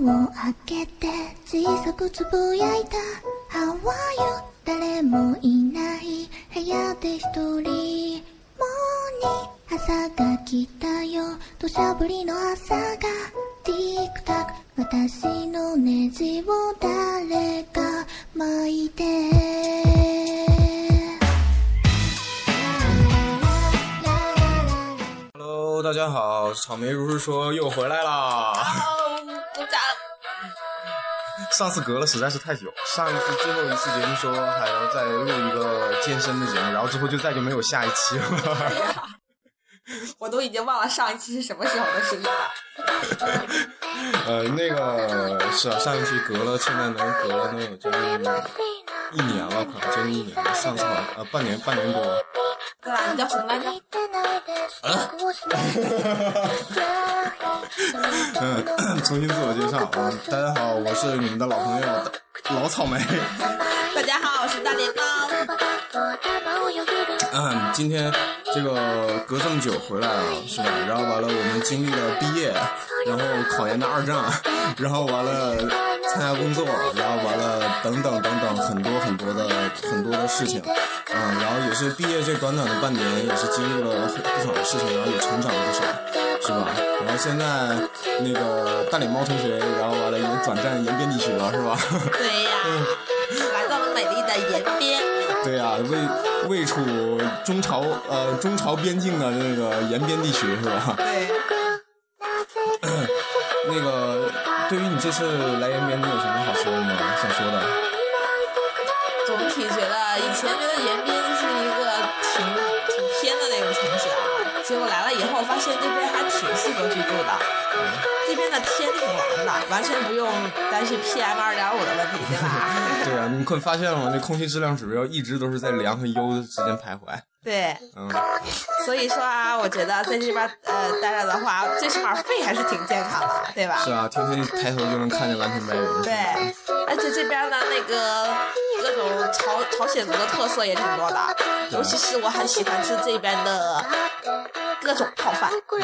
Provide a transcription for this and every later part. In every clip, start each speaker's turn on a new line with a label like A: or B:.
A: 窓を開けて小さくつぶやいた How are you? 誰もいない部屋で一人もうに朝が来たよ土砂降りの朝がティックタック私のネジを誰か巻いて
B: Hello，大家好，草莓如是说又回来啦。上次隔了实在是太久，上一次最后一次节目说还要再录一个健身的节目，然后之后就再就没有下一期了。
C: 我都已经忘了上一期是什么时候的事情了。
B: 呃，那个是啊，上一期隔了，现在能隔了能有将近一年了，可能将近一年了。上次好像呃半年半年多。
C: 对吧？你叫什么来着？
B: 嗯，重新自我介绍，嗯，大家好，我是你们的老朋友老草莓。
C: 大家好，我是大脸猫。
B: 嗯，今天这个隔这么久回来了，是吧？然后完了，我们经历了毕业，然后考研的二战，然后完了参加工作，然后完了等等等等很多很多的很多的事情，嗯，然后也是毕业这短短的半年，也是经历了很不少的事情，然后也成长了不少，是吧？然后现在那个大脸猫同学，然后完了也转战延边地区了，是吧？
C: 对呀，来到了美丽的延边。
B: 对呀、位位处中朝呃中朝边境的那个延边地区是吧？
C: 对，
B: 那个对于你这次来延边，你有什么好说的吗？想说的？
C: 总体觉得以前觉得延边就是一个挺挺偏的那种城市啊，结果来了以后发现那边还挺适合居住的。这边的天挺蓝的，完全不用担心 PM 二点五的问题，对吧？
B: 对啊，你快发现了吗？这空气质量指标一直都是在良和优之间徘徊。
C: 对，
B: 嗯，
C: 所以说啊，我觉得在这边呃待着的话，最起码肺还是挺健康的，对吧？
B: 是啊，天天抬头就能看见蓝天白云。
C: 对，而且这边的那个各种朝朝鲜族的特色也挺多的，尤其是我很喜欢吃这边的各种泡饭，
B: 各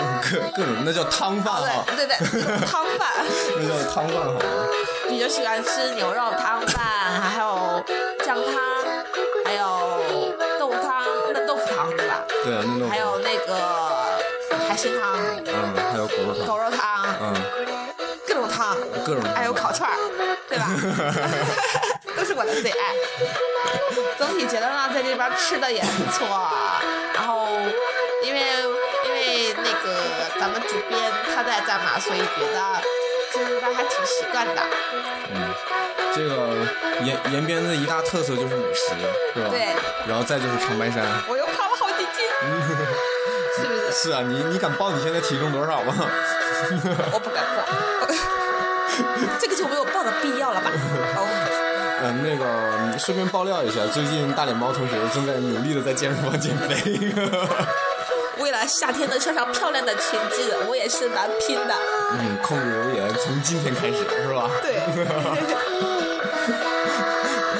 B: 各种那叫汤饭啊，
C: 对对对，汤饭，
B: 那叫汤饭好吗？
C: 比较喜欢吃牛肉汤饭，还有酱汤，海鲜汤、
B: 嗯，还有狗肉汤，
C: 狗肉汤，
B: 嗯，
C: 各种汤，
B: 各种汤
C: 还有烤串儿，对吧？都是我的最爱。总体觉得呢，在这边吃的也不错。然后，因为因为那个咱们主编他在干嘛，所以觉得这边还挺习惯的。
B: 嗯，这个延延边的一大特色就是美食，是吧？
C: 对。
B: 然后再就是长白山。
C: 我又胖了好几斤，是
B: 啊，你你敢报你现在体重多少吗？
C: 我不敢报，这个就没有报的必要了吧？哦，
B: 嗯，那个顺便爆料一下，最近大脸猫同学正在努力的在健身房减肥。
C: 为了夏天能穿上漂亮的裙子，我也是蛮拼的。
B: 嗯，控制油盐从今天开始是吧？
C: 对。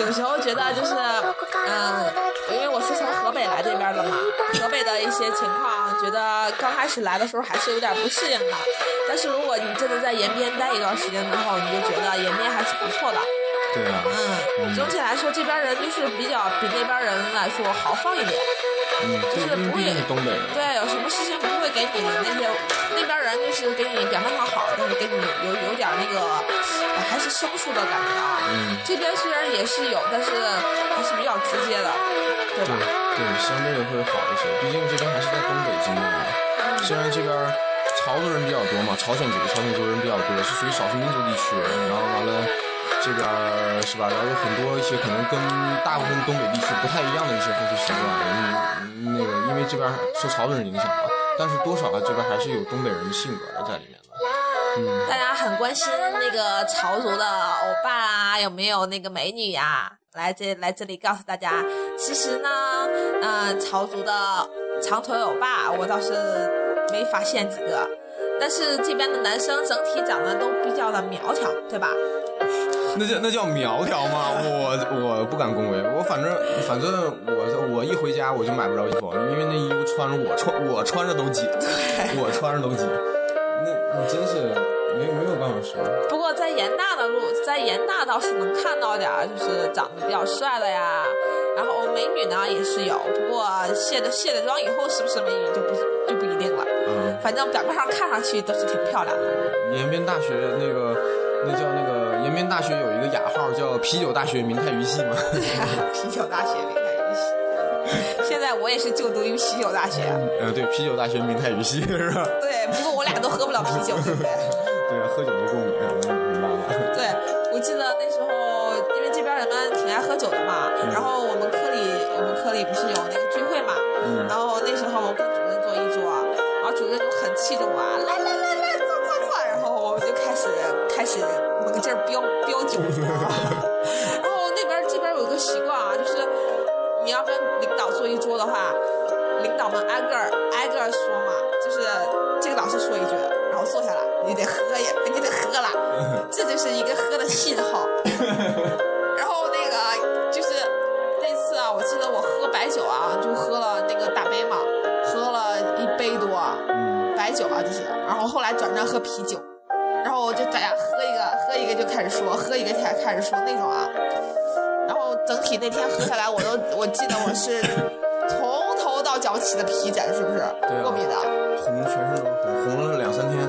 C: 有时候觉得就是，嗯，因为我是从河些情况，觉得刚开始来的时候还是有点不适应的。但是如果你真的在延边待一段时间之后，你就觉得延边还是不错的。
B: 对啊。
C: 嗯，总体来说，这边人就是比较比那边人来说豪放一点。
B: 嗯，
C: 就是不会
B: 东北人。
C: 对，有什么事情不会给你那些那边人就是给你表面上好，给你有有点那个、呃、还是生疏的感觉啊。
B: 嗯。
C: 这边虽然也是有，但是还是比较直接的，对吧？
B: 对对，相对会好一些，毕竟这边还是在东北境内嘛。虽然这边朝族人比较多嘛，朝鲜族、朝鲜族人比较多，是属于少数民族地区，然后完了。这边是吧？然后有很多一些可能跟大部分东北地区不太一样的一些风俗习惯，嗯，那个因为这边受潮州人影响嘛，但是多少啊，这边还是有东北人的性格在里面的。嗯，
C: 大家很关心那个潮族的欧巴啊，有没有那个美女呀、啊？来这来这里告诉大家，其实呢，嗯、呃，潮族的长腿欧巴我倒是没发现几个，但是这边的男生整体长得都比较的苗条，对吧？
B: 那叫那叫苗条吗？我我不敢恭维，我反正反正我我一回家我就买不着衣服，因为那衣服穿着我穿我穿着都紧，我穿着都紧。那你真是
C: 不过在严大的路，在严大倒是能看到点儿，就是长得比较帅的呀。然后美女呢也是有，不过卸了卸了妆以后是不是美女就不就不一定了。
B: 嗯，
C: 反正表面上看上去都是挺漂亮的。
B: 延边大学那个那叫那个延边大学有一个雅号叫啤酒大学明太鱼系嘛。
C: 啤酒大学明太鱼系。现在我也是就读于啤酒大学。
B: 嗯，对，啤酒大学明太鱼系是吧？
C: 对，不过我俩都喝不了啤酒，对不对？
B: 对，喝酒都过敏，没办法。
C: 对，我记得那时候，因为这边人们挺爱喝酒的嘛，然后我们科里我们科里不是有那个聚会嘛，
B: 嗯
C: 然后那时候跟主任坐一桌，然后主任就很器重我，来来来来，坐坐坐，然后我们就开始开始猛劲儿飙飙酒？然后那边这边有一个习惯啊，就是你要跟领导坐一桌的话，领导们挨个挨个说嘛，就是这个老师说一句，然后坐下来，你得喝是一个喝的信号。然后那个就是那次啊，我记得我喝白酒啊，就喝了那个大杯嘛，喝了一杯多
B: 嗯，
C: 白酒啊，就是，然后后来转战喝啤酒，然后就大家喝一个喝一个就开始说，喝一个才开始说那种啊，然后整体那天喝下来，我都 我记得我是从头到脚起的皮疹，是不是？
B: 对啊
C: 过敏的，
B: 红全身都红，红了两三天。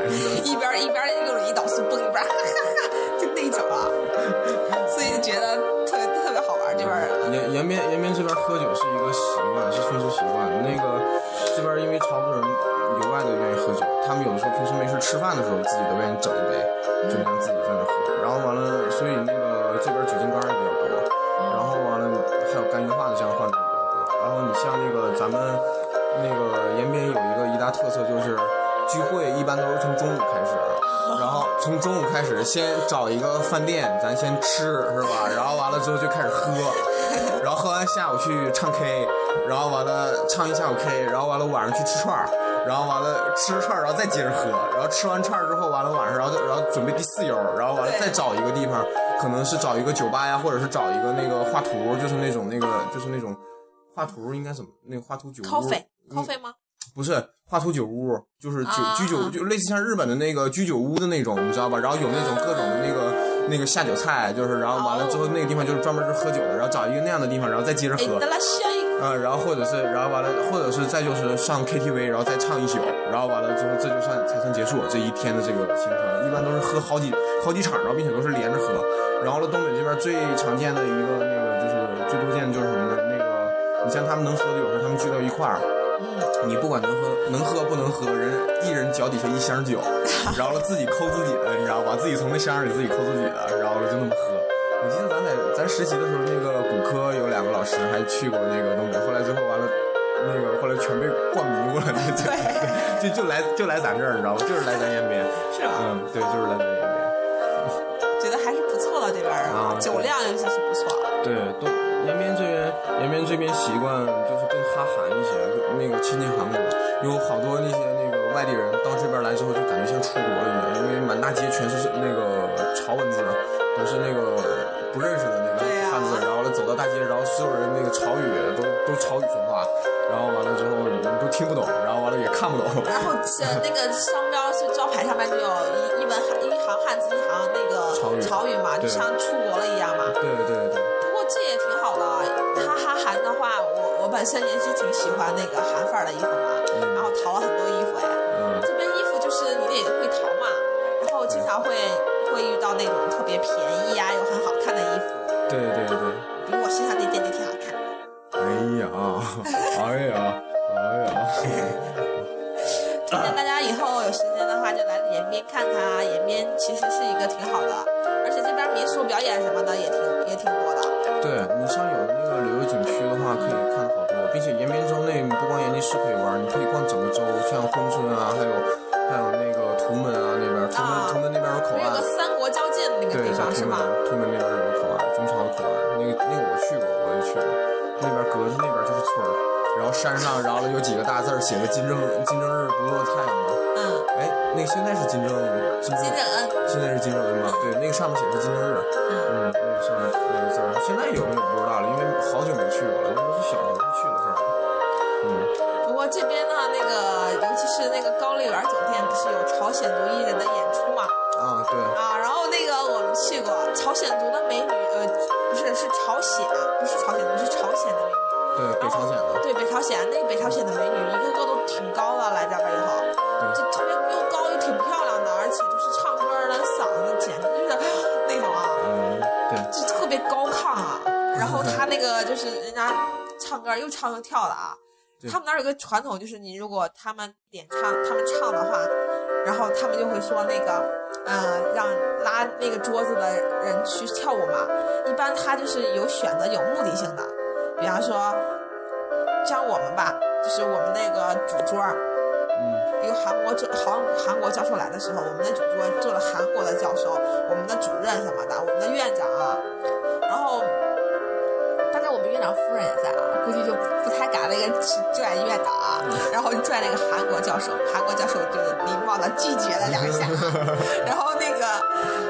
B: 先找一个饭店，咱先吃是吧？然后完了之后就开始喝，然后喝完下午去唱 K，然后完了唱一下午 K，然后完了晚上去吃串儿，然后完了吃串儿，然后再接着喝，然后吃完串儿之后，完了晚上，然后然后准备第四游，然后完了再找一个地方，可能是找一个酒吧呀，或者是找一个那个画图，就是那种那个就是那种画图应该怎么那个画图酒屋
C: coffee
B: 嗯
C: coffee 吗？
B: 不是画图酒屋，就是酒、
C: 啊
B: 居酒，就类似像日本的那个居酒屋的那种，你知道吧？然后有那种各种的那个那个下酒菜，就是然后完了之后那个地方就是专门是喝酒的，然后找一个那样的地方，然后再接着
C: 哎，
B: 喝。啊、然后或者是，然后完了，或者是再就是上 KTV，然后再唱一宿，然后完了之后，这就算才算结束这一天的这个行程。一般都是喝好几好几场，然后并且都是连着喝。然后了，东北这边最常见的一个那个就是最多见的就是什么呢？那个你像他们能喝的，有时候他们聚到一块儿，你不管能喝能喝不能喝，人一人脚底下一箱酒，然后了自己抠自己的，你知道吧？自己从那箱里自己抠自己的，然后了就那么喝。我记得咱在咱实习的时候，那个骨科有两个老师还去过那个东北，后来最后完了，那个后来全被灌迷糊了，就 就来就来咱这儿，你知道吗？就是来咱延边，
C: 是吧？
B: 嗯，对，就是来咱延边。
C: 觉得还是不错的这边人
B: 啊
C: 酒量尤其是不错。
B: 对，都延边这边，延边这边习惯就是更哈韩一些，那个亲近韩国，有好多那些那个外地人到这边来之后，就感觉像出国了一样，因为满大街全是那个潮文字，都是那个不认识的那个汉字，然后走到大街，然后所有人那个潮语都都潮语说话，然后完了之后你们都听不懂，然后完了也看不懂。
C: 然后是那个商标是招牌上面就有一一文一行汉字一行那个
B: 潮语
C: 潮语嘛，就像出国了一样嘛。
B: 对对
C: 本身也是挺喜欢那个韩范儿的衣服嘛，然后淘了很多衣服哎。
B: 嗯，
C: 这边衣服就是你得会淘嘛，然后经常会会遇到那种特别便宜呀、又很好看的衣服，
B: 对对对。
C: 比如我身上那件就挺好看的。
B: 哎呀，哎呀，哎呀，
C: 推荐大家以后有时间的话就来延边看看啊，延边其实是一个挺好的，而且这边民俗表演什么的也挺也挺多的。
B: 对你像有那个旅游景区的话，可以看好多，并且延边州内不光延吉市可以玩，你可以逛整个州，像珲春啊，还有还有那个图门啊那边，图门、
C: 啊
B: 图门那边有口岸
C: 不是有个，三国交界的那个
B: 对，
C: 地
B: 在图门
C: 方是吗？
B: 图门那边有个口岸，中朝的口岸，那个那个我去过，我也去过，那边隔着那边就是村儿，然后山上然后有几个大字儿写着金正金正日不落太阳嘛，
C: 嗯，
B: 哎，那个现在是金正金正
C: 金正恩，
B: 现在是金正恩吗？对，那个上面写的金正日。
C: 嗯，
B: 嗯，那个上面那个字儿，现在有没有不知道了，因为好久没去过了，那都是小时候去的事儿。
C: 嗯。不过这边呢，那个尤其是那个高丽园酒店，不是有朝鲜族艺人的演出嘛？
B: 啊，对，
C: 啊，然后那个我们去过朝鲜族的美女，呃，不是是朝鲜，不是朝鲜族，是朝鲜的美女。
B: 对，北朝鲜的，
C: 对北朝鲜，那个北朝鲜的唱歌又唱又跳的啊。他们那儿有个传统，就是你如果他们点唱，他们唱的话，然后他们就会说那个，呃，让拉那个桌子的人去跳舞嘛。一般他就是有选择、有目的性的，比方说像我们吧，就是我们那个主桌，
B: 嗯，
C: 一个韩国教韩韩国教授来的时候，我们的主桌坐了韩国的教授，我们的主任什么的，我们的院长啊，我们院长夫人也在啊，估计就不太敢那个去拽院长啊，然后拽那个韩国教授，韩国教授就礼貌的拒绝了两下，然后那个，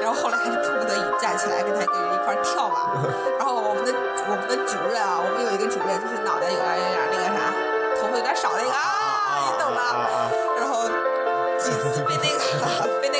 C: 然后后来还是迫不得已站起来跟他一个人一块跳嘛。然后我们的我们的主任啊，我们有一个主任就是脑袋有点有点那个啥，头发有点少那个啊，你懂的。然后几次被那个 被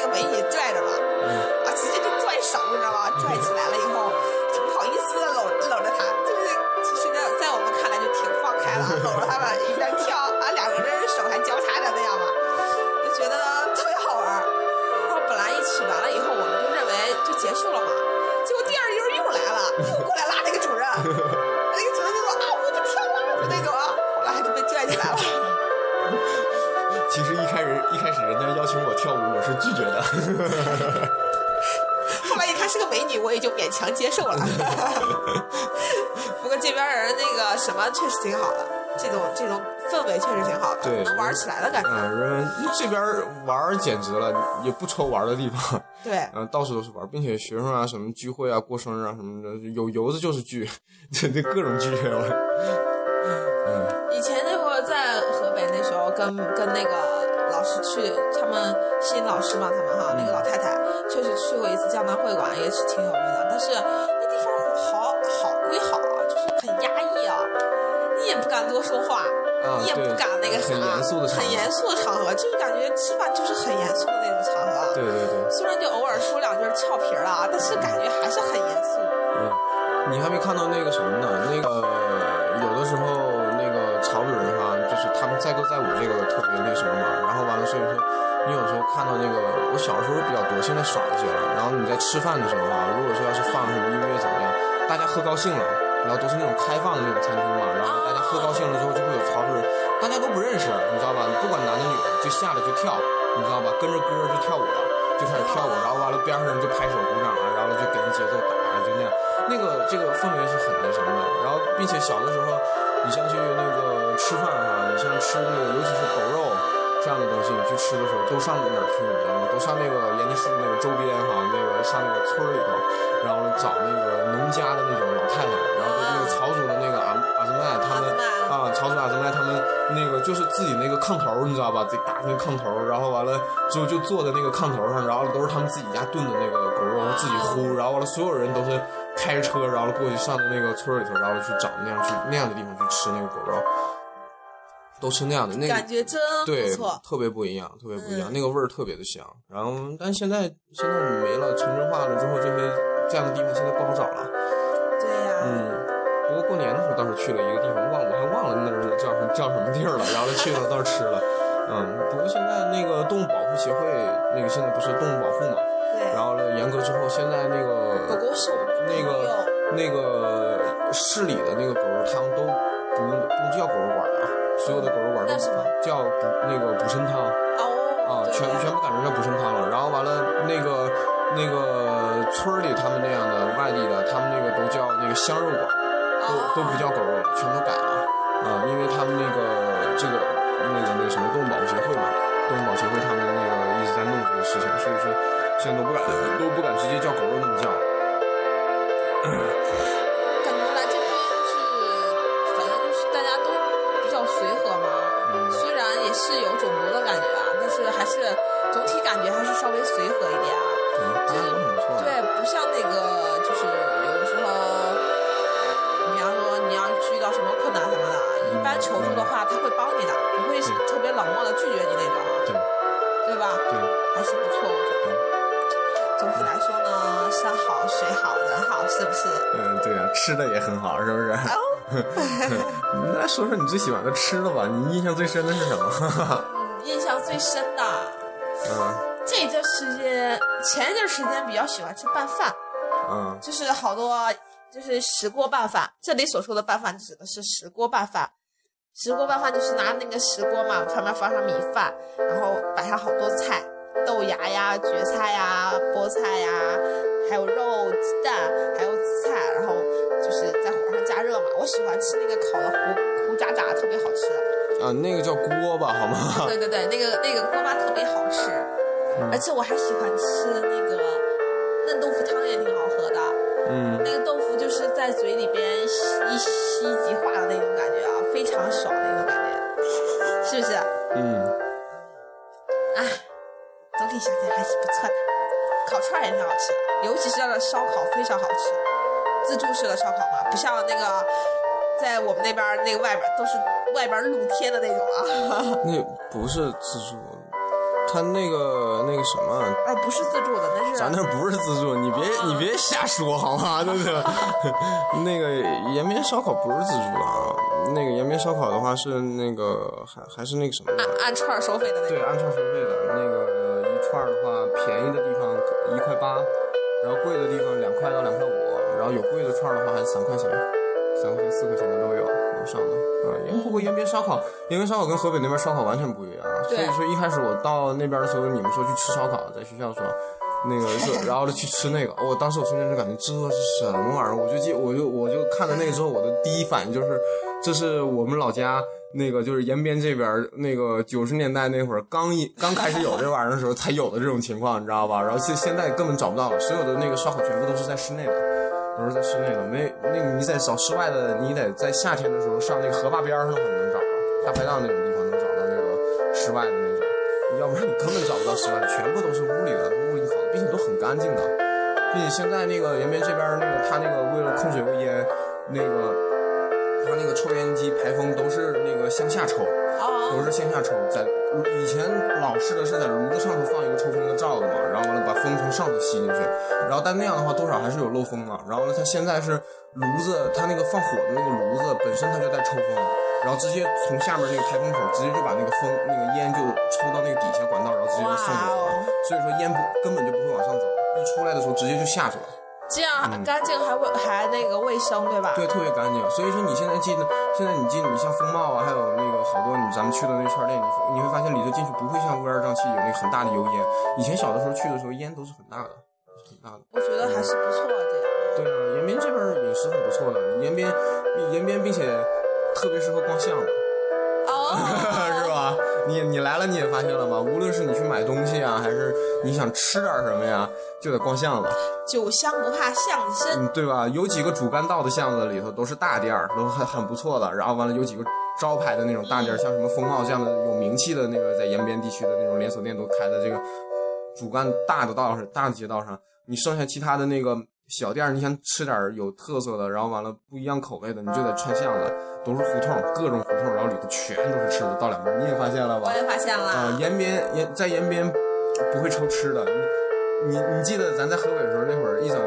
B: 对
C: 能玩起来的感觉。
B: 嗯，人这边玩儿简直了，也不愁玩儿的地方。
C: 对，
B: 嗯，到处都是玩儿，并且学生啊，什么聚会啊、过生日啊什么的，有油的就是聚，这这各种聚我。嗯，
C: 以前那会儿在河北那时候跟跟那个老师去，他们新老师嘛，他们哈那个老太太确实去过一次江南会馆，也是挺有名
B: 严肃的场合
C: 很严肃的场合，就是感觉吃饭就是很严肃的那种场合。啊
B: 对对对，
C: 虽然就偶尔说两句俏皮儿啊，但是感觉还是很严肃。
B: 嗯，你还没看到那个什么呢？那个有的时候那个潮主人哈，就是他们载歌载舞这个特别那什么嘛。然后完了，所以说你有时候看到那个，我小时候比较多，现在少一些了。然后你在吃饭的时候啊，如果说要是放什么音乐怎么样，大家喝高兴了，然后都是那种开放的那种餐厅嘛，然后大家喝高兴了之后就会有潮主人，大家都不认识，你知道吧？不管男的女的，就下来就跳，你知道吧？跟着歌就跳舞了。就开始跳舞，然后完了边上人就拍手鼓掌啊，然后就给人节奏打啊，就那样，那个这个氛围是很那什么的。然后并且小的时候，你像去那个吃饭哈、你像吃那个尤其是狗肉这样的东西，你去吃的时候都上哪儿去，你知道吗？都上那个延吉市那个周边哈、那个上那个村儿里头，然后找那个农家的那种老太太，然后那个曹族的那个阿阿兹麦他们啊，曹族阿兹麦他们那个就是自己那个炕头，你知道吧？自己搭那个炕头，然后完了之后就坐在那个炕头上，然后都是他们自己家炖的那个狗肉，自己烀，然后完了所有人都是开着车，然后过去上到那个村里头，然后去找那样去那样的地方去吃那个狗肉，都吃那样的那个
C: 感觉真
B: 对
C: 不错，
B: 特别不一样，特别不一样，
C: 嗯
B: 那个味儿特别的香。然后，但现在现在没了，城镇化了之后，这些这样的地方现在不好找了。
C: 对呀、
B: 嗯，不过过年的时候倒是去了一个地方，忘我还忘了那儿叫什么叫什么地儿了，然后就去了倒是吃了。嗯，不过现在那个动物保护协会那个现在不是动物保护嘛，
C: 对，
B: 然后呢严格之后，现在那个
C: 狗狗是我们
B: 那个那个市里的那个狗肉汤都不用不叫狗肉馆啊，所有的狗肉馆都叫补那个补参汤。
C: 哦
B: 啊，全全部改成叫补参汤了。然后完了，那个那个村儿里他们那样的外地的，他们那个都叫那个香肉馆，都都不叫狗肉了，全都改了。啊，因为他们那个这个那个那个什么动物保护协会嘛，动物保护协会他们那个一直在弄这个事情，所以说现在都不敢都不敢直接叫狗肉那么叫。
C: 那说
B: 说你最喜欢的吃的吧，你印象最深的是什么？
C: 嗯，印象最深的，
B: 嗯
C: 这一段时间前一段时间比较喜欢吃拌饭，
B: 嗯
C: 就是好多就是石锅拌饭。这里所说的拌饭指的是石锅拌饭。石锅拌饭就是拿那个石锅嘛，上面放上米饭，然后摆上好多菜，豆芽呀、蕨菜呀、菠菜呀，还有肉、鸡蛋，还有紫菜，然后。我喜欢吃那个烤的糊糊渣渣，特别好吃。
B: 啊，那个叫锅巴好吗？
C: 对对对，那个那个锅巴特别好吃，而且我还喜欢吃那个嫩豆腐汤，也挺好喝的。
B: 嗯
C: 那个豆腐就是在嘴里边吸一吸即化的那种感觉啊，非常爽的那种感觉，是不是？
B: 嗯
C: 哎，总体想起来还是不错的。烤串儿也挺好吃的，尤其是那个烧烤非常好吃，自助式的烧烤嘛，不像那个在我们那边儿那个外边儿都是外边儿露天的那种啊。
B: 那不是自助，他那个那个什么，
C: 哦，不是自助的，那是
B: 咱那不是自助，你别你别瞎说好吗？对不对？那个延边烧烤不是自助的啊，那个延边烧烤的话是那个还还是那个什么，
C: 按按串儿收费的那
B: 个
C: 对，
B: 按串收费的。那个一串的话，便宜的地方一块八，然后贵的地方两块到两块五，然后有贵的串的话还是三块钱，三块钱、四块钱的都有往上的。啊，因为不过延边烧烤，延边烧烤跟河北那边烧烤完全不一样，所以说一开始我到那边的时候，你们说去吃烧烤，在学校说。那个是，然后就去吃那个，我、当时我瞬间就感觉这是什么玩意儿？我就记，我就我就看了那个之后，我的第一反应就是，这是我们老家那个就是延边这边儿那个九十年代那会儿刚一刚开始有这玩意儿的时候才有的这种情况，你知道吧？然后现现在根本找不到了，所有的那个烧烤全部都是在室内的，都是在室内的，没那个你在找室外的，你得在夏天的时候上那个河坝边上可能能找着，大排档那种地方能找到那个室外的那种，要不然你根本找不到室外的，全部都是屋里的，屋里烤的，并且都很干净的，并且现在那个延边这边那个他那个为了控水油烟，那个他那个抽烟机排风都是那个向下抽。
C: 哦
B: 都是线下抽，在以前老式的是在炉子上头放一个抽风的罩子嘛，然后完了把风从上头吸进去，然后但那样的话多少还是有漏风嘛。然后呢，它现在是炉子，它那个放火的那个炉子本身它就带抽风，然后直接从下面那个排风口直接就把那个风那个烟就抽到那个底下管道，然后直接就送走了。所以说烟不根本就不会往上走，一出来的时候直接就下去了。
C: 这样干净还卫还那个卫生，对吧？
B: 对，特别干净。所以说你现在进，现在你进，你像风貌啊，还有那个好多你咱们去的那串店，你你会发现里头进去不会像乌烟瘴气有那很大的油烟。以前小的时候去的时候，烟都是很大的，很大的。
C: 我觉得还是不错的。
B: 对啊，延边 这边饮食很不错的，延边延边并且特别适合逛巷子。
C: 哦？
B: 你你来了你也发现了吗？无论是你去买东西啊，还是你想吃点什么呀，就得逛巷子，
C: 酒香不怕巷子深。
B: 嗯，对吧？有几个主干道的巷子里头都是大店儿，都很很不错的。然后完了有几个招牌的那种大店儿，像什么风貌这样的有名气的那个在延边地区的那种连锁店都开在这个主干大的道上、大的街道上。你剩下其他的那个小店儿，你想吃点儿有特色的，然后完了不一样口味的，你就得串巷子，都是胡同，各种胡同，然后里头全都是吃的，到两边儿你也发现了吧？
C: 我也发现了，
B: 啊，延边延在延边不会愁吃的。你你你记得咱在河北的时候那会儿一整，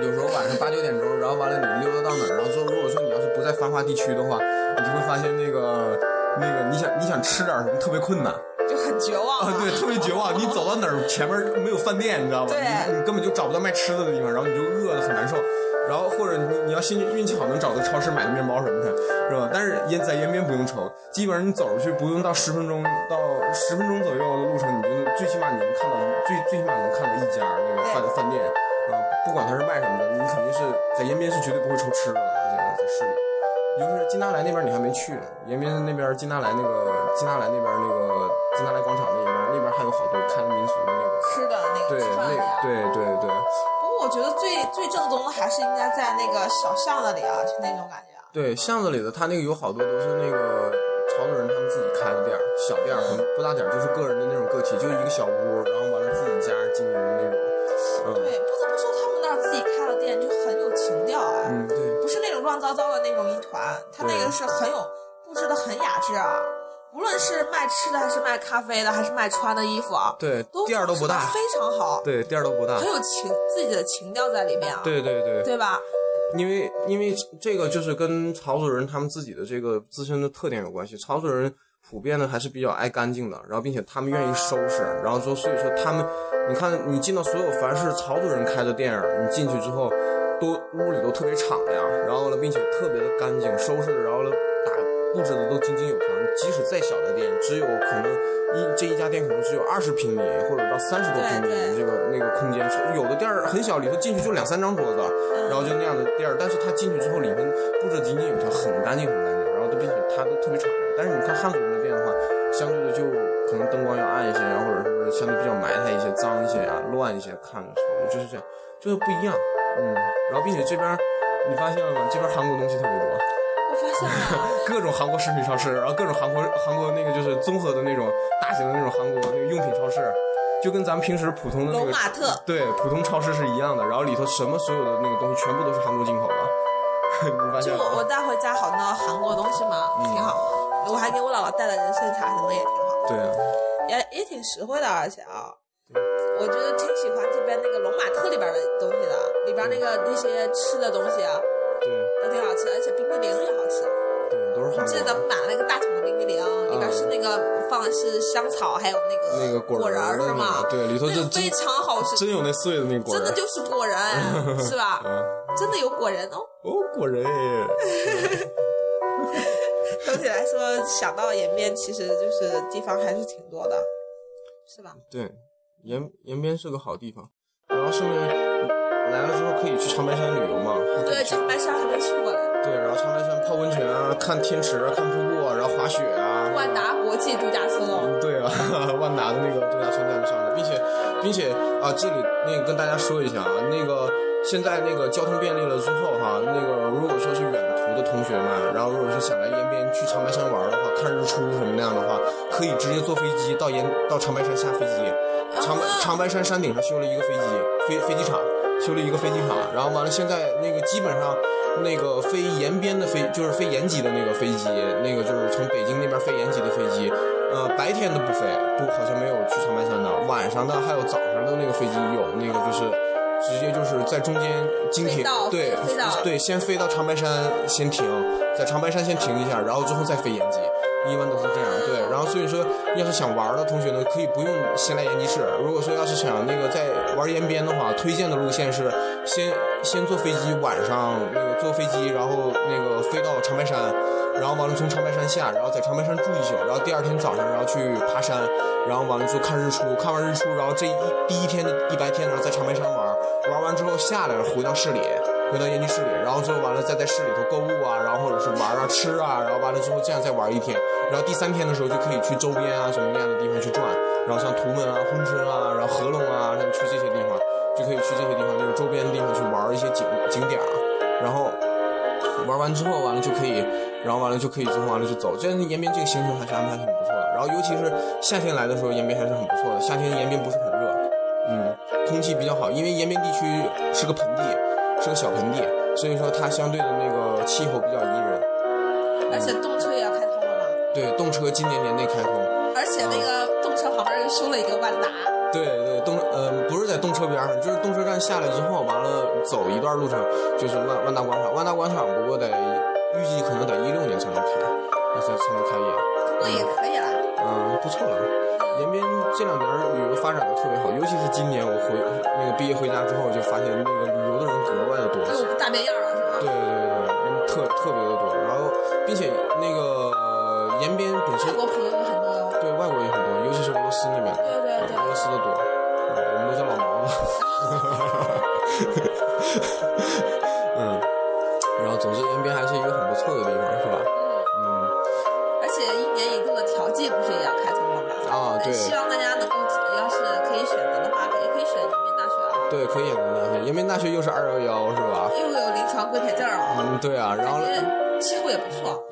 B: 有时候晚上八九点钟，然后完了你溜达到哪儿，然后之后如果说你要是不在繁华地区的话，你就会发现那个那个你想你想吃点什么特别困难
C: 就很绝望
B: 啊，对，特别绝望。你走到哪儿前面没有饭店，你知道吧？
C: 对
B: 你你根本就找不到卖吃的的地方，然后你就饿得很难受。然后或者你你要幸运运气好能找到超市买个面包什么的，是吧？但是延在延边不用愁，基本上你走出去不用到十分钟到十分钟左右的路程，你就能最起码你能看到最最起码能看到一家那个饭饭店啊，不管它是卖什么的，你肯定是在延边是绝对不会愁吃的，这个在市里。就是金达莱那边你还没去呢，延边那边金达莱那个金达莱那边那个金达莱广场那边那边还有好多开民俗的那个，
C: 吃的那个
B: 对对对。
C: 不过我觉得最最正宗的还是应该在那个小巷子里啊，就那种感觉啊。
B: 对，巷子里的他那个有好多都是那个潮州人他们自己开的店儿，小店儿，很不大点儿，就是个人的那种个体，就一个小屋，然后完了自己家经营的那种。嗯，
C: 对，不得不说他们那儿自己乱糟糟的那种一团，他那个是很有布置的很雅致啊。无论是卖吃的，还是卖咖啡的，还是卖穿的衣服啊，
B: 对
C: 都，
B: 店儿都不大，
C: 非常好，
B: 对，店儿都不大
C: 很，有情自己的情调在里面啊，
B: 对对对，
C: 对吧？
B: 因为因为这个就是跟潮族人他们自己的这个自身的特点有关系。潮族人普遍的还是比较爱干净的，然后并且他们愿意收拾，然后说所以说他们，你看你进到所有凡是潮族人开的店儿，你进去之后，都屋里都特别敞亮，然后呢，并且特别的干净，收拾的，然后呢打布置的都井井有条。即使再小的店，只有可能一这一家店可能只有二十平米或者到三十多平米
C: 对对
B: 这个那个空间，有的店儿很小，里头进去就两三张桌子，然后就那样的店儿，但是他进去之后里面布置得井井有条，很干净很干净，然后都并且它都特别敞亮。但是你看汉族人的店的话，相对的就可能灯光要暗一些然后，或者是相对比较埋汰一些、脏一些啊、乱一些，看着时候就是这样，就是不一样。嗯，然后并且这边你发现了吗？这边韩国东西特别多。
C: 我发现了，
B: 各种韩国食品超市，然后各种韩国韩国那个就是综合的那种大型的那种韩国那个用品超市，就跟咱们平时普通的那个
C: 龙马特
B: 对普通超市是一样的，然后里头什么所有的那个东西全部都是韩国进口的，你发现
C: 就我？带回家好多韩国东西嘛，挺好。我还给我姥姥带了人参茶什么也挺好，
B: 对啊，
C: 也也挺实惠的，而且啊，我觉得挺喜欢这边那个龙马特里边的东西的，里边那个那些吃的东西啊
B: 对
C: 都挺好吃，而且冰激凌也好吃。
B: 对，都是韩
C: 记得咱们买了那个大桶的冰激凌，里边是那个放的是香草，还有那个
B: 那个果
C: 仁儿是吗，？
B: 对，里头
C: 那
B: 就
C: 个非常好吃，
B: 真有那碎的那果仁
C: 真的就是果仁，是吧？
B: 嗯
C: 真的有果仁哦。
B: 哦果仁，
C: 总体来说，想到延边，其实就是地方还是挺多的，是吧？
B: 对，延延边是个好地方，然后顺便来了之后可以去长白山旅游嘛，
C: 对，长白山还没去过嘞。
B: 对，然后长白山泡温泉啊，看天池啊，看瀑布啊，然后滑雪啊。
C: 万达国际度假村哦，
B: 嗯，对啊，万达的那个度假村在那上面，并且，并且啊，这里那个跟大家说一下啊，那个现在那个交通便利了之后哈、那个如果说是远途的同学们，然后如果是想来延边去长白山玩的话，看日出什么那样的话，可以直接坐飞机到延到长白山下飞机。长白长白山山顶上修了一个飞机飞飞机场，修了一个飞机场，然后完了现在那个基本上那个飞延边的飞就是飞延吉的那个飞机，那个就是从北京那边飞延吉的飞机，呃白天的不飞，不好像没有去长白山的，晚上的还有早上的那个飞机有那个就是。直接就是在中间经停，对对，先飞到长白山先停，在长白山先停一下，然后之后再飞延吉，一般都是这样。对，然后所以说，要是想玩的同学呢，可以不用先来延吉市。如果说要是想那个在玩延边的话，推荐的路线是先先坐飞机，晚上那个坐飞机，然后那个飞到长白山，然后完了从长白山下，然后在长白山住一宿，然后第二天早上然后去爬山，然后完了之后看日出，看完日出，然后这一第一天的一白天，然后在长白山玩，玩完之后下来回到市里。回到延吉市里，然后最后完了再在市里头购物啊，然后或者是玩啊、吃啊，然后完了之后这样再玩一天，然后第三天的时候就可以去周边啊什么那样的地方去转，然后像图们啊、珲春啊，然后合隆啊，像去这些地方就可以去这些地方那个周边的地方去玩一些景景点儿，然后玩完之后完了就可以，然后完了就可以之后完了就走，这样延边这个行程还是安排挺不错的，然后尤其是夏天来的时候，延边还是很不错的，夏天延边不是很热，嗯，空气比较好，因为延边地区是个盆地，是个小盆地，所以说它相对的那个气候比较宜人。
C: 而且动车也，
B: 对，动车今年年内开通。
C: 而且那个动车旁边又修了一个万达，
B: 对对，动呃不是在动车边上，就是动车站下来之后，完了走一段路程就是万万达广场。万达广场不过得预计可能得一六年才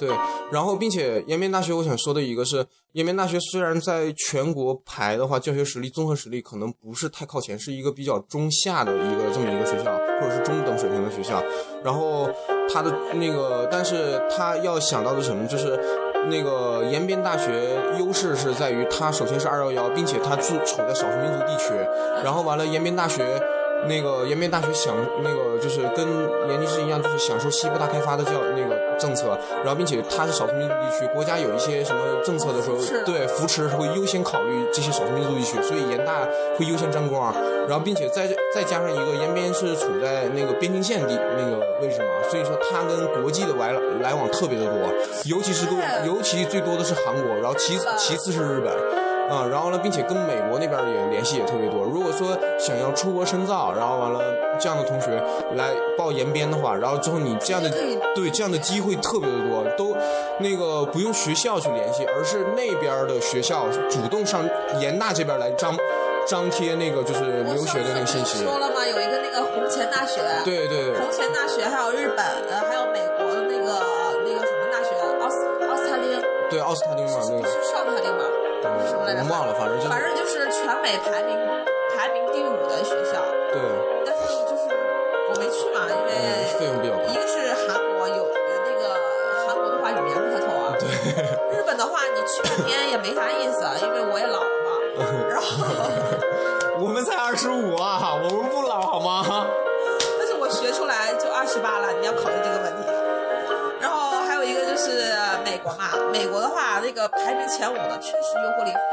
C: 对，
B: 然后并且延边大学，我想说的一个是，延边大学虽然在全国排的话，教学实力、综合实力可能不是太靠前，是一个比较中下的一个这么一个学校，或者是中等水平的学校。然后它的那个，但是他要想到的什么，就是那个延边大学优势是在于它首先是二幺幺，并且它住处在少数民族地区，然后完了延边大学。那个延边大学享那个就是跟延吉市一样，就是享受西部大开发的教那个政策，然后并且它是少数民族地区，国家有一些什么政策的时候，对扶持会优先考虑这些少数民族地区，所以延大会优先沾光，然后并且再再加上一个延边是处在那个边境线地那个位置嘛，所以说它跟国际的来来往特别的多，尤其是跟尤其最多的是韩国，然后其次其次是日本。啊、然后呢，并且跟美国那边也联系也特别多。如果说想要出国深造，然后完了这样的同学来报延边的话，然后之后你这样的对这样的机会特别的多，都那个不用学校去联系，而是那边的学校主动上延大这边来张张贴那个就是留学的那个信息。
C: 说了吗？有一个那个红前大学，
B: 对对对
C: 红前大学，还有日本，呃，还有美国的那个那个什么大学，奥斯奥斯塔丁，
B: 对，奥斯塔丁嘛，那我忘了，反正就
C: 反正就是全美排名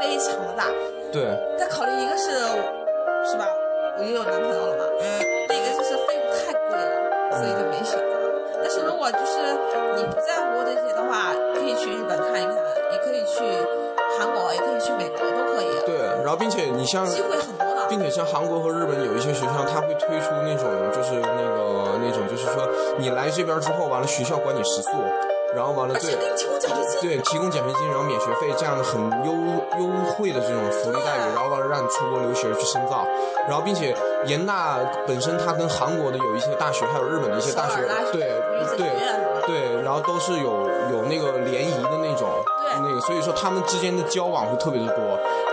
C: 非常的大。
B: 对，
C: 再考虑一个是，是吧？我又有男朋友了嘛，另一个就是费用太贵了，所以就没选择。但是如果就是你不在乎这些的话，可以去日本看一看，也可以去韩国，也可以去美国，都可以，
B: 对，然后并且你像
C: 机会很多的。
B: 并且像韩国和日本有一些学校，它会推出那种就是那个那种就是说你来这边之后，完了学校管你食宿，然后完了对。对提供奖学金，然后免学费这样的很优优惠的这种福利待遇，然后完了让你出国留学去深造，然后并且延大本身它跟韩国的有一些大学，还有日本的一些大学对对对，然后都是有有那个联谊的那种，
C: 对
B: 那个所以说他们之间的交往会特别的多，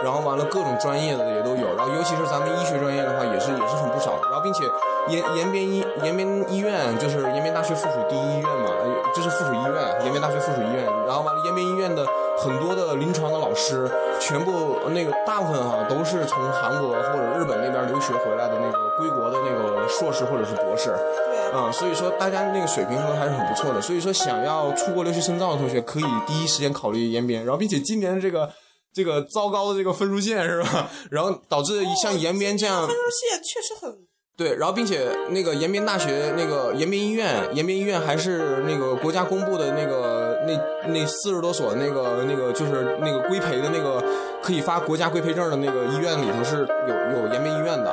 B: 然后完了各种专业的也都有，然后尤其是咱们医学专业的话也是也是很不少的，然后并且延延边医延边医院就是延边大学附属第一医院嘛，呃这是附属医院，延边大学附属医院，然后完了延边医院的很多的临床的老师，全部那个大部分哈、都是从韩国或者日本那边留学回来的那个归国的那个硕士或者是博士。
C: 对
B: 啊、所以说大家那个水平都还是很不错的。所以说想要出国留学深造的同学，可以第一时间考虑延边，然后并且今年这个这个糟糕的这个分数线是吧？然后导致像延边这样
C: 分数线确实很
B: 对，然后并且那个延边大学那个延边医院，延边医院还是那个国家公布的那个那那四十多所那个那个就是那个规培的那个可以发国家规培证的那个医院里头是有有延边医院的。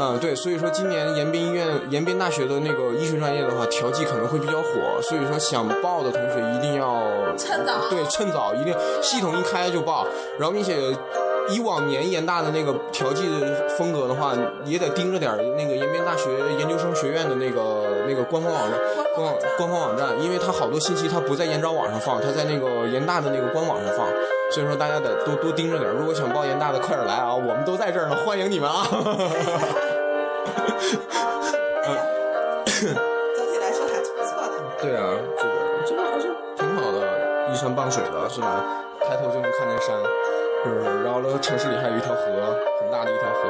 B: 嗯，对，所以说今年延边医院、延边大学的那个医学专业的话，调剂可能会比较火，所以说想报的同学一定要
C: 趁早。
B: 对，趁早，一定系统一开就报，然后并且以往年延大的那个调剂的风格的话，也得盯着点儿那个延边大学研究生学院的那个那个官方网站，官网官方网站，因为它好多信息它不在研招网上放，它在那个研大的那个官网上放，所以说大家得多多盯着点儿。如果想报研大的，快点来啊，我们都在这儿呢，欢迎你们啊！
C: 总体来说还是不错的。
B: 对啊，这个这个还是挺好的，依山傍水的是吧？抬头就能看见山，是不是？然后呢，城市里还有一条河，很大的一条河。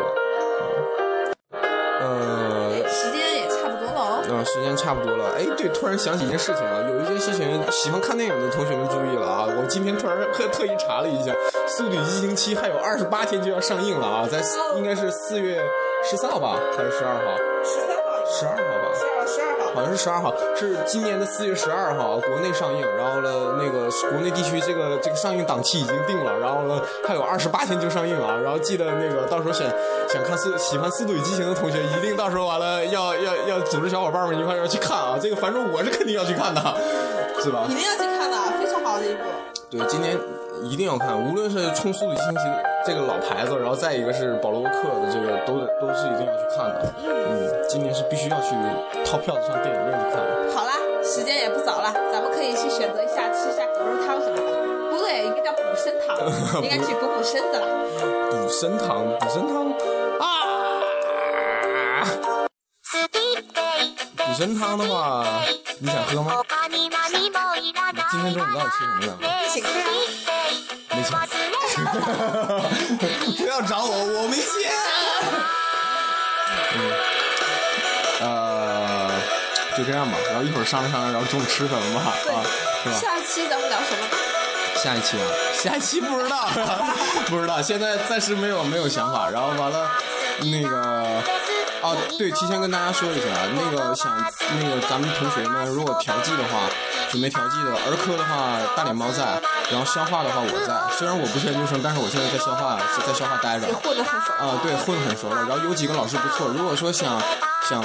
B: 嗯。嗯，时间差不多了。哎，对，突然想起一件事情啊，有一件事情，喜欢看电影的同学们注意了啊！我今天突然特特意查了一下，《速度与激情七》还有二十八天就要上映了啊，在应该是四月十三号吧，还是十二号？
C: 十三号，
B: 十二号
C: 十二号，
B: 是今年的四月十二号国内上映，然后呢，那个国内地区这个这个上映档期已经定了，然后呢还有二十八天就上映啊，然后记得那个到时候想想看速喜欢《速度与激情》的同学，一定到时候完了要要要组织小伙伴们一块儿要去看啊，这个反正我是肯定要去看的，是吧
C: 一？定要去看的，非常好的一部。
B: 对，今年一定要看，无论是冲《速度与激情》这个老牌子，然后再一个是保罗沃克的这个，都得都是一定要去看的。嗯，今年是必须要去掏票子上电影院去看的。
C: 好啦，时间也不早了，咱们可以去选择一下吃一下狗肉汤什么的。不对，应该叫补身汤，应该去补补身子了。
B: 补身汤，补身汤啊！补身汤的话，你想喝吗？今天中午到底吃什么
C: 呀？
B: 没钱。不要找我，我没钱。嗯，
A: 呃，就这样吧。然后一会儿商量商量，然后中午吃什么吧，
C: 对
A: 啊，是吧？
C: 下期咱们聊什么呢？
A: 下一期啊，下一期不知道，不知道，现在暂时没有没有想法。然后完了，那个，哦，对，提前跟大家说一下，那个想那个咱们同学们如果调剂的话，准备调剂的，儿科的话大脸猫在，然后消化的话我在。虽然我不是研究生，但是我现在在消化，是在消化待着
C: 也。混得很熟。
A: 啊，对，混得很熟了。然后有几个老师不错，如果说想想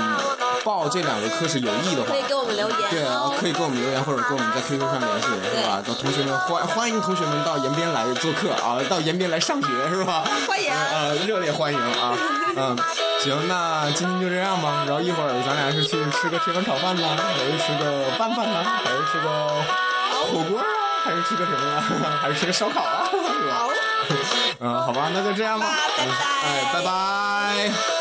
A: 报这两个课是有意的话
C: 可以，给我们留言
A: 对啊，可以给我们留言或者跟我们在 QQ 上联系，是吧？到同学们欢欢迎同学们到延边来做客啊，到延边来上学是吧？
C: 欢迎
A: 呃，热烈欢迎啊！嗯，行，那今天就这样吧。然后一会儿咱俩是去吃个铁板炒饭呢，还是吃个拌饭呢，还是吃个火锅啊，还是吃个什么呀？还是吃个烧烤啊？是吧？嗯，好吧，那就这样吧。
C: 拜拜
A: 嗯哎，拜拜。